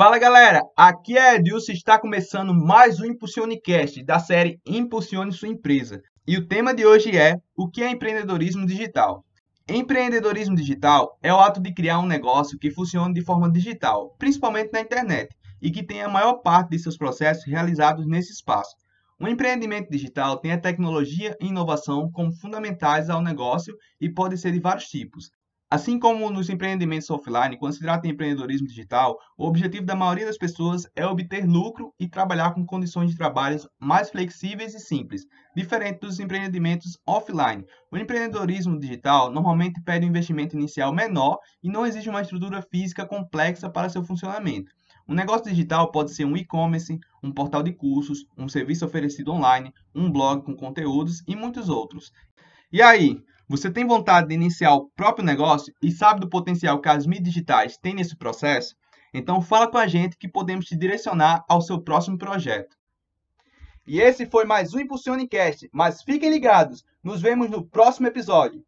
Fala galera, aqui é Edilson e está começando mais um Impulsionecast da série Impulsione Sua Empresa. E o tema de hoje é o que é empreendedorismo digital. Empreendedorismo digital é o ato de criar um negócio que funcione de forma digital, principalmente na internet, e que tenha a maior parte de seus processos realizados nesse espaço. O empreendimento digital tem a tecnologia e inovação como fundamentais ao negócio e pode ser de vários tipos, Assim como nos empreendimentos offline, quando se trata de empreendedorismo digital, o objetivo da maioria das pessoas é obter lucro e trabalhar com condições de trabalho mais flexíveis e simples, diferente dos empreendimentos offline. O empreendedorismo digital normalmente pede um investimento inicial menor e não exige uma estrutura física complexa para seu funcionamento. Um negócio digital pode ser um e-commerce, um portal de cursos, um serviço oferecido online, um blog com conteúdos e muitos outros. E aí, você tem vontade de iniciar o próprio negócio e sabe do potencial que as mídias digitais têm nesse processo? Então fala com a gente que podemos te direcionar ao seu próximo projeto. E esse foi mais um Impulsionecast, mas fiquem ligados, nos vemos no próximo episódio.